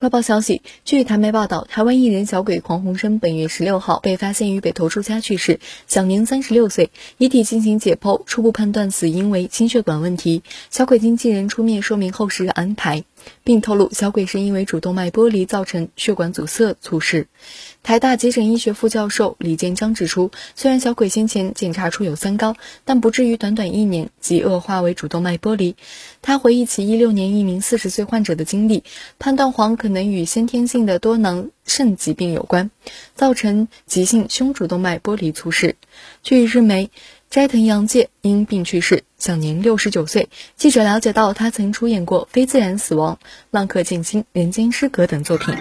外报消息，据台媒报道，台湾艺人小鬼黄鸿升本月十六号被发现于北投住家去世，享年三十六岁，遗体进行解剖，初步判断死因为心血管问题。小鬼经纪人出面说明后事安排。并透露，小鬼是因为主动脉剥离造成血管阻塞猝逝。台大急诊医学副教授李建章指出，虽然小鬼先前检查出有三高，但不至于短短一年即恶化为主动脉剥离。他回忆起一六年一名四十岁患者的经历，判断黄可能与先天性的多囊肾疾病有关，造成急性胸主动脉剥离猝逝。据日媒。斋藤洋介因病去世，享年六十九岁。记者了解到，他曾出演过《非自然死亡》《浪客剑心》《人间失格》等作品。